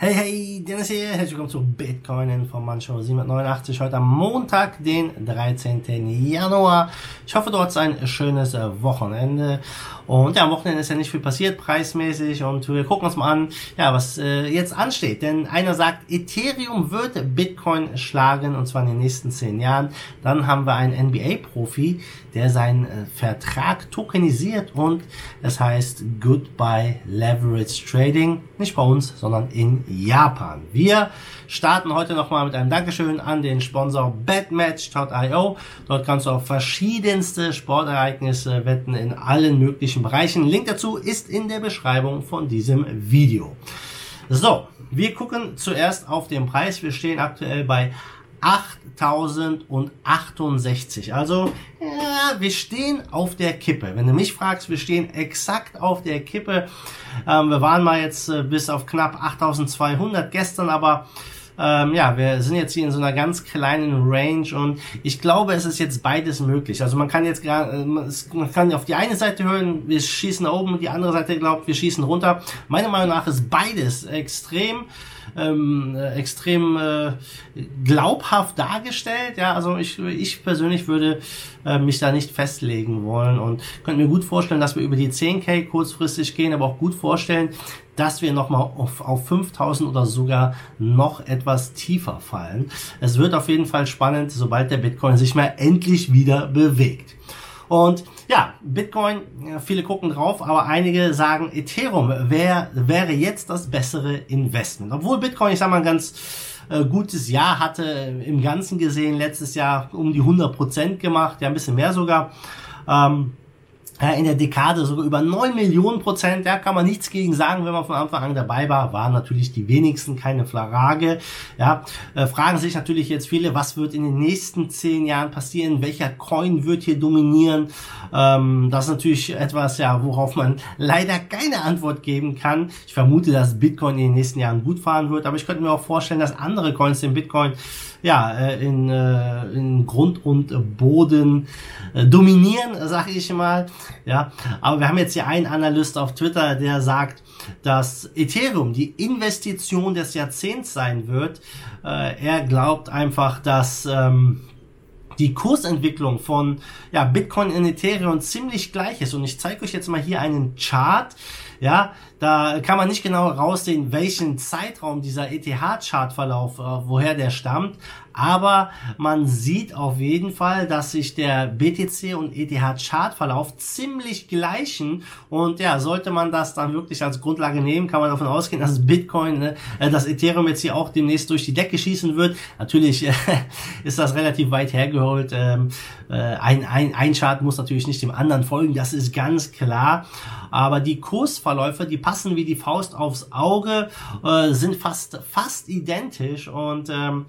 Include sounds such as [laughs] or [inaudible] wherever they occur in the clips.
Hey, hey, Dennis hier. Herzlich willkommen zu Bitcoin Information 789. Heute am Montag, den 13. Januar. Ich hoffe, du hattest ein schönes Wochenende. Und ja, am Wochenende ist ja nicht viel passiert, preismäßig. Und wir gucken uns mal an, ja, was äh, jetzt ansteht. Denn einer sagt, Ethereum wird Bitcoin schlagen, und zwar in den nächsten zehn Jahren. Dann haben wir einen NBA-Profi, der seinen äh, Vertrag tokenisiert und es heißt Goodbye Leverage Trading. Nicht bei uns, sondern in Japan. Wir starten heute nochmal mit einem Dankeschön an den Sponsor BetMatch.io. Dort kannst du auf verschiedenste Sportereignisse wetten in allen möglichen Bereichen. Link dazu ist in der Beschreibung von diesem Video. So, wir gucken zuerst auf den Preis. Wir stehen aktuell bei 8068. Also, ja, wir stehen auf der Kippe. Wenn du mich fragst, wir stehen exakt auf der Kippe. Ähm, wir waren mal jetzt äh, bis auf knapp 8200 gestern, aber ähm, ja, wir sind jetzt hier in so einer ganz kleinen Range und ich glaube, es ist jetzt beides möglich. Also man kann jetzt gerade, äh, man kann auf die eine Seite hören, wir schießen nach oben, die andere Seite glaubt, wir schießen runter. Meiner Meinung nach ist beides extrem ähm, äh, extrem äh, glaubhaft dargestellt. Ja, also ich, ich persönlich würde äh, mich da nicht festlegen wollen und könnte mir gut vorstellen, dass wir über die 10k kurzfristig gehen, aber auch gut vorstellen, dass wir nochmal auf, auf 5000 oder sogar noch etwas tiefer fallen. Es wird auf jeden Fall spannend, sobald der Bitcoin sich mal endlich wieder bewegt. Und ja, Bitcoin, viele gucken drauf, aber einige sagen, Ethereum wär, wäre jetzt das bessere Investment. Obwohl Bitcoin, ich sag mal, ein ganz äh, gutes Jahr hatte, im Ganzen gesehen, letztes Jahr um die 100 Prozent gemacht, ja ein bisschen mehr sogar. Ähm, in der Dekade sogar über 9 Millionen Prozent, ja, kann man nichts gegen sagen, wenn man von Anfang an dabei war, waren natürlich die wenigsten, keine Frage, ja, äh, fragen sich natürlich jetzt viele, was wird in den nächsten zehn Jahren passieren, welcher Coin wird hier dominieren, ähm, das ist natürlich etwas, ja, worauf man leider keine Antwort geben kann, ich vermute, dass Bitcoin in den nächsten Jahren gut fahren wird, aber ich könnte mir auch vorstellen, dass andere Coins den Bitcoin ja, äh, in, äh, in Grund und Boden äh, dominieren, sage ich mal. Ja, aber wir haben jetzt hier einen Analyst auf Twitter, der sagt, dass Ethereum die Investition des Jahrzehnts sein wird. er glaubt einfach, dass ähm, die Kursentwicklung von ja, Bitcoin in Ethereum ziemlich gleich ist. Und ich zeige euch jetzt mal hier einen Chart. Ja, da kann man nicht genau raussehen, welchen Zeitraum dieser ETH-Chartverlauf, äh, woher der stammt. Aber man sieht auf jeden Fall, dass sich der BTC und ETH-Chartverlauf ziemlich gleichen. Und ja, sollte man das dann wirklich als Grundlage nehmen, kann man davon ausgehen, dass Bitcoin, äh, dass Ethereum jetzt hier auch demnächst durch die Decke schießen wird. Natürlich äh, [laughs] ist das relativ weit hergeholt. Ähm, äh, ein, ein, ein Chart muss natürlich nicht dem anderen folgen, das ist ganz klar. Aber die Kursverläufe, die passen wie die Faust aufs Auge, äh, sind fast fast identisch und ähm,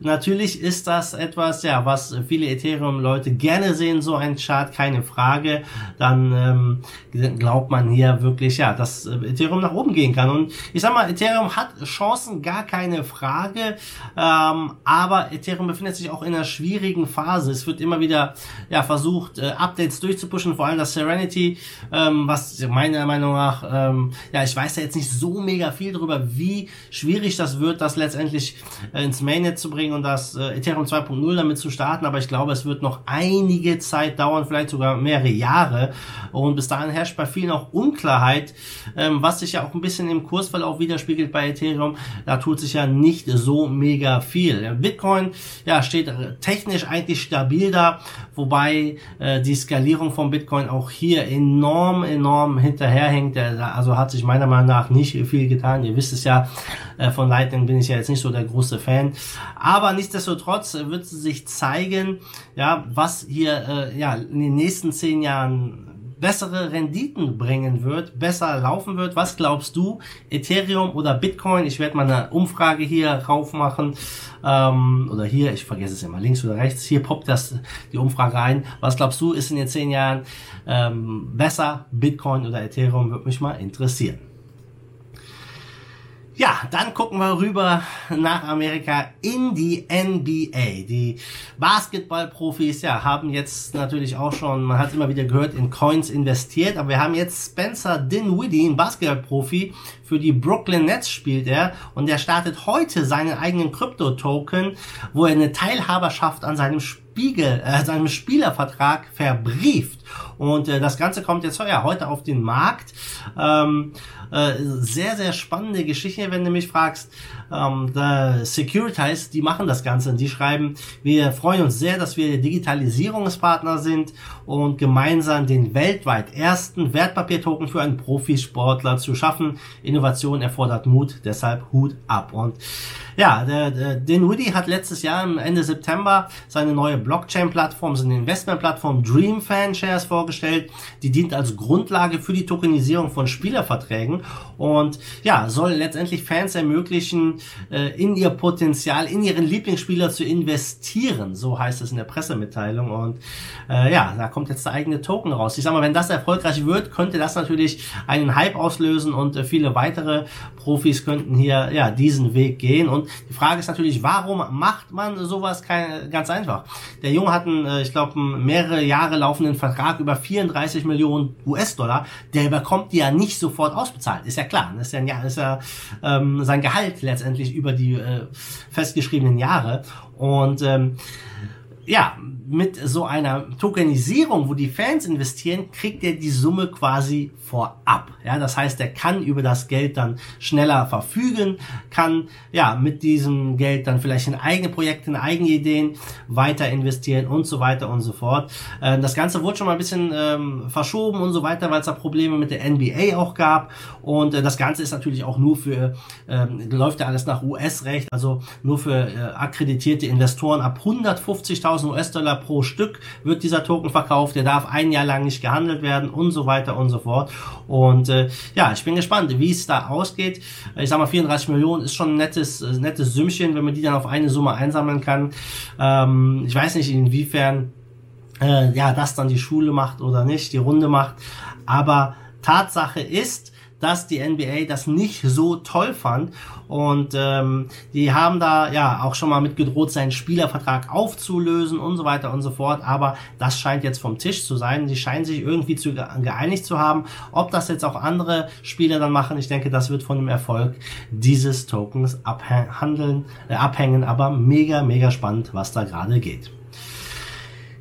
natürlich ist das etwas, ja, was viele Ethereum-Leute gerne sehen, so ein Chart, keine Frage. Dann ähm, glaubt man hier wirklich, ja, dass äh, Ethereum nach oben gehen kann. Und ich sag mal, Ethereum hat Chancen, gar keine Frage, ähm, aber Ethereum befindet sich auch in einer schwierigen Phase. Es wird immer wieder ja versucht, äh, Updates durchzupushen, vor allem das Serenity, ähm, was meiner Meinung nach ähm, ja, ich weiß ja jetzt nicht so mega viel darüber, wie schwierig das wird, das letztendlich äh, ins Mainnet zu bringen und das äh, Ethereum 2.0 damit zu starten, aber ich glaube, es wird noch einige Zeit dauern, vielleicht sogar mehrere Jahre. Und bis dahin herrscht bei vielen auch Unklarheit, ähm, was sich ja auch ein bisschen im Kursverlauf widerspiegelt bei Ethereum, da tut sich ja nicht so mega viel. Bitcoin, ja, steht technisch eigentlich stabil da, wobei äh, die Skalierung von Bitcoin auch hier enorm, enorm hinterherhängt, also hat sich meiner Meinung nach nicht viel getan. Ihr wisst es ja, äh, von Lightning bin ich ja jetzt nicht so der große Fan. Aber nichtsdestotrotz wird es sich zeigen, ja, was hier äh, ja, in den nächsten zehn Jahren bessere Renditen bringen wird, besser laufen wird. Was glaubst du? Ethereum oder Bitcoin? Ich werde mal eine Umfrage hier rauf machen. Ähm, oder hier, ich vergesse es immer, links oder rechts. Hier poppt das die Umfrage ein. Was glaubst du, ist in den zehn Jahren ähm, besser? Bitcoin oder Ethereum? Würde mich mal interessieren. Ja, dann gucken wir rüber nach Amerika in die NBA. Die Basketballprofis, ja, haben jetzt natürlich auch schon, man hat immer wieder gehört, in Coins investiert, aber wir haben jetzt Spencer Dinwiddie, ein Basketballprofi, für die Brooklyn Nets spielt er und der startet heute seinen eigenen Krypto-Token, wo er eine Teilhaberschaft an seinem Spiegel, äh, seinem Spielervertrag verbrieft. Und äh, das Ganze kommt jetzt ja, heute auf den Markt. Ähm, äh, sehr, sehr spannende Geschichte, wenn du mich fragst. Ähm, the Securitize, die machen das Ganze und die schreiben, wir freuen uns sehr, dass wir Digitalisierungspartner sind und gemeinsam den weltweit ersten Wertpapiertoken für einen Profisportler zu schaffen. Innovation erfordert Mut, deshalb Hut ab. Und ja, der, der Dinwiddie hat letztes Jahr Ende September seine neue Blockchain-Plattform, seine Investment-Plattform Dream Fan Shares vorgestellt. Die dient als Grundlage für die Tokenisierung von Spielerverträgen und ja, soll letztendlich Fans ermöglichen, äh, in ihr Potenzial, in ihren Lieblingsspieler zu investieren. So heißt es in der Pressemitteilung. Und äh, ja, da kommt jetzt der eigene Token raus. Ich sag mal, wenn das erfolgreich wird, könnte das natürlich einen Hype auslösen und äh, viele weitere Profis könnten hier ja diesen Weg gehen. Und die Frage ist natürlich, warum macht man sowas kein, ganz einfach? Der Junge hat einen, äh, ich glaube, mehrere Jahre laufenden Vertrag über 34 Millionen US-Dollar. Der bekommt die ja nicht sofort ausbezahlt. Ist ja klar. Das ist ja, ja, ist ja ähm, sein Gehalt letztendlich über die äh, festgeschriebenen Jahre. Und ähm, ja, mit so einer Tokenisierung, wo die Fans investieren, kriegt er die Summe quasi vorab. Ja, das heißt, er kann über das Geld dann schneller verfügen, kann ja mit diesem Geld dann vielleicht in eigene Projekte, in eigene Ideen weiter investieren und so weiter und so fort. Äh, das Ganze wurde schon mal ein bisschen ähm, verschoben und so weiter, weil es da Probleme mit der NBA auch gab. Und äh, das Ganze ist natürlich auch nur für, ähm, läuft ja alles nach US-Recht, also nur für äh, akkreditierte Investoren ab 150.000 1000 US-Dollar pro Stück wird dieser Token verkauft. Der darf ein Jahr lang nicht gehandelt werden und so weiter und so fort. Und äh, ja, ich bin gespannt, wie es da ausgeht. Ich sag mal, 34 Millionen ist schon ein nettes, äh, nettes Sümmchen, wenn man die dann auf eine Summe einsammeln kann. Ähm, ich weiß nicht, inwiefern äh, ja das dann die Schule macht oder nicht, die Runde macht. Aber Tatsache ist, dass die NBA das nicht so toll fand und ähm, die haben da ja auch schon mal mit gedroht, seinen Spielervertrag aufzulösen und so weiter und so fort, aber das scheint jetzt vom Tisch zu sein. Die scheinen sich irgendwie zu geeinigt zu haben. Ob das jetzt auch andere Spieler dann machen, ich denke, das wird von dem Erfolg dieses Tokens abhandeln, äh, abhängen, aber mega, mega spannend, was da gerade geht.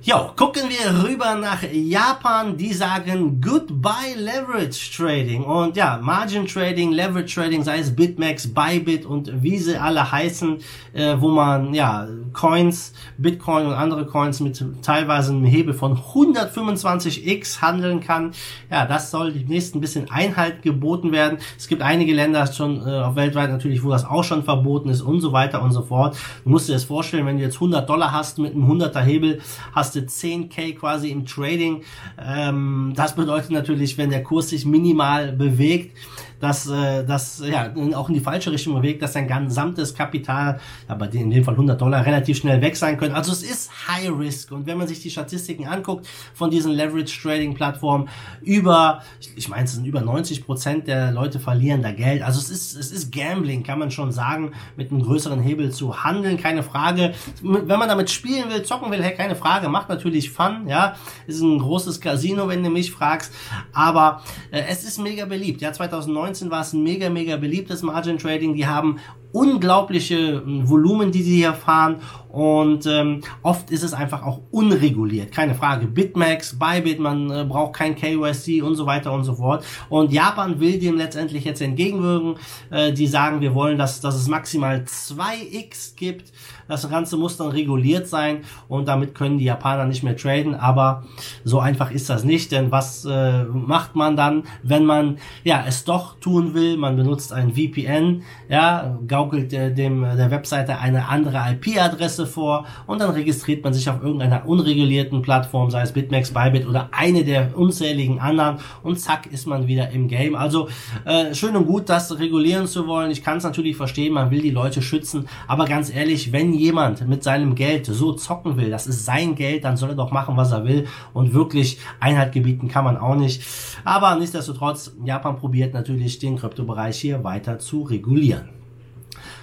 Jo, gucken wir rüber nach Japan. Die sagen Goodbye Leverage Trading. Und ja, Margin Trading, Leverage Trading, sei es Bitmax, Bybit und wie sie alle heißen, äh, wo man ja Coins, Bitcoin und andere Coins mit teilweise einem Hebel von 125x handeln kann. Ja, das soll demnächst ein bisschen Einhalt geboten werden. Es gibt einige Länder schon äh, weltweit natürlich, wo das auch schon verboten ist und so weiter und so fort. Du musst dir das vorstellen, wenn du jetzt 100 Dollar hast mit einem 100er Hebel, hast du 10k quasi im Trading. Ähm, das bedeutet natürlich, wenn der Kurs sich minimal bewegt, dass äh, das ja auch in die falsche Richtung bewegt, dass sein gesamtes Kapital, aber in dem Fall 100 Dollar, relativ schnell weg sein können. Also es ist High Risk und wenn man sich die Statistiken anguckt von diesen Leverage Trading Plattformen, über, ich meine, es sind über 90 Prozent der Leute verlieren da Geld. Also es ist es ist Gambling, kann man schon sagen, mit einem größeren Hebel zu handeln, keine Frage. Wenn man damit spielen will, zocken will, hey, keine Frage, macht natürlich Fun, ja, ist ein großes Casino, wenn du mich fragst, aber äh, es ist mega beliebt. Ja, 2009 2019 war es ein mega, mega beliebtes Margin Trading. Die haben unglaubliche hm, Volumen, die sie hier fahren und ähm, oft ist es einfach auch unreguliert, keine Frage. Bitmax, Bybit, man äh, braucht kein KYC und so weiter und so fort. Und Japan will dem letztendlich jetzt entgegenwirken. Äh, die sagen, wir wollen, dass, dass es maximal 2x gibt. Das Ganze muss dann reguliert sein und damit können die Japaner nicht mehr traden. Aber so einfach ist das nicht, denn was äh, macht man dann, wenn man ja es doch tun will? Man benutzt ein VPN, ja, gaukelt äh, dem der Webseite eine andere IP-Adresse vor und dann registriert man sich auf irgendeiner unregulierten Plattform, sei es BitMEX, Bybit oder eine der unzähligen anderen und zack ist man wieder im Game. Also äh, schön und gut, das regulieren zu wollen. Ich kann es natürlich verstehen, man will die Leute schützen, aber ganz ehrlich, wenn jemand mit seinem Geld so zocken will, das ist sein Geld, dann soll er doch machen, was er will und wirklich Einheit gebieten kann man auch nicht. Aber nichtsdestotrotz, Japan probiert natürlich den Kryptobereich hier weiter zu regulieren.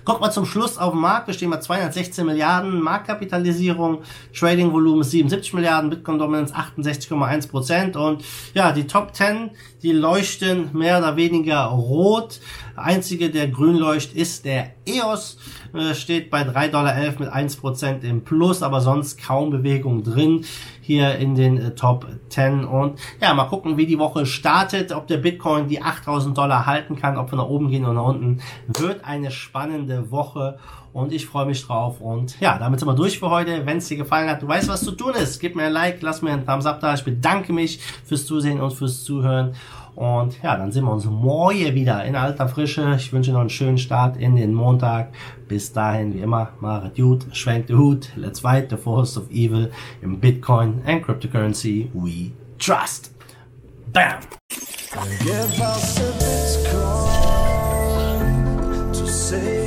Kommt mal zum Schluss auf den Markt. Wir stehen bei 216 Milliarden Marktkapitalisierung, Trading-Volumen 77 Milliarden, Bitcoin-Dominance 68,1 Prozent. Und ja, die Top 10, die leuchten mehr oder weniger rot. Einzige, der grün leuchtet, ist der EOS. Äh, steht bei 3,11 Dollar mit 1 Prozent im Plus, aber sonst kaum Bewegung drin hier in den äh, Top 10. Und ja, mal gucken, wie die Woche startet, ob der Bitcoin die 8000 Dollar halten kann, ob wir nach oben gehen oder nach unten. Wird eine spannende Woche und ich freue mich drauf. Und ja, damit sind wir durch für heute. Wenn es dir gefallen hat, du weißt, was zu tun ist. Gib mir ein Like, lass mir einen Thumbs up da. Ich bedanke mich fürs Zusehen und fürs Zuhören. Und ja, dann sehen wir uns morgen wieder in alter Frische. Ich wünsche noch einen schönen Start in den Montag. Bis dahin, wie immer, macht gut, schwenkt den Hut. Let's fight the force of evil in Bitcoin and cryptocurrency we trust. Bam! Give us a Bitcoin to save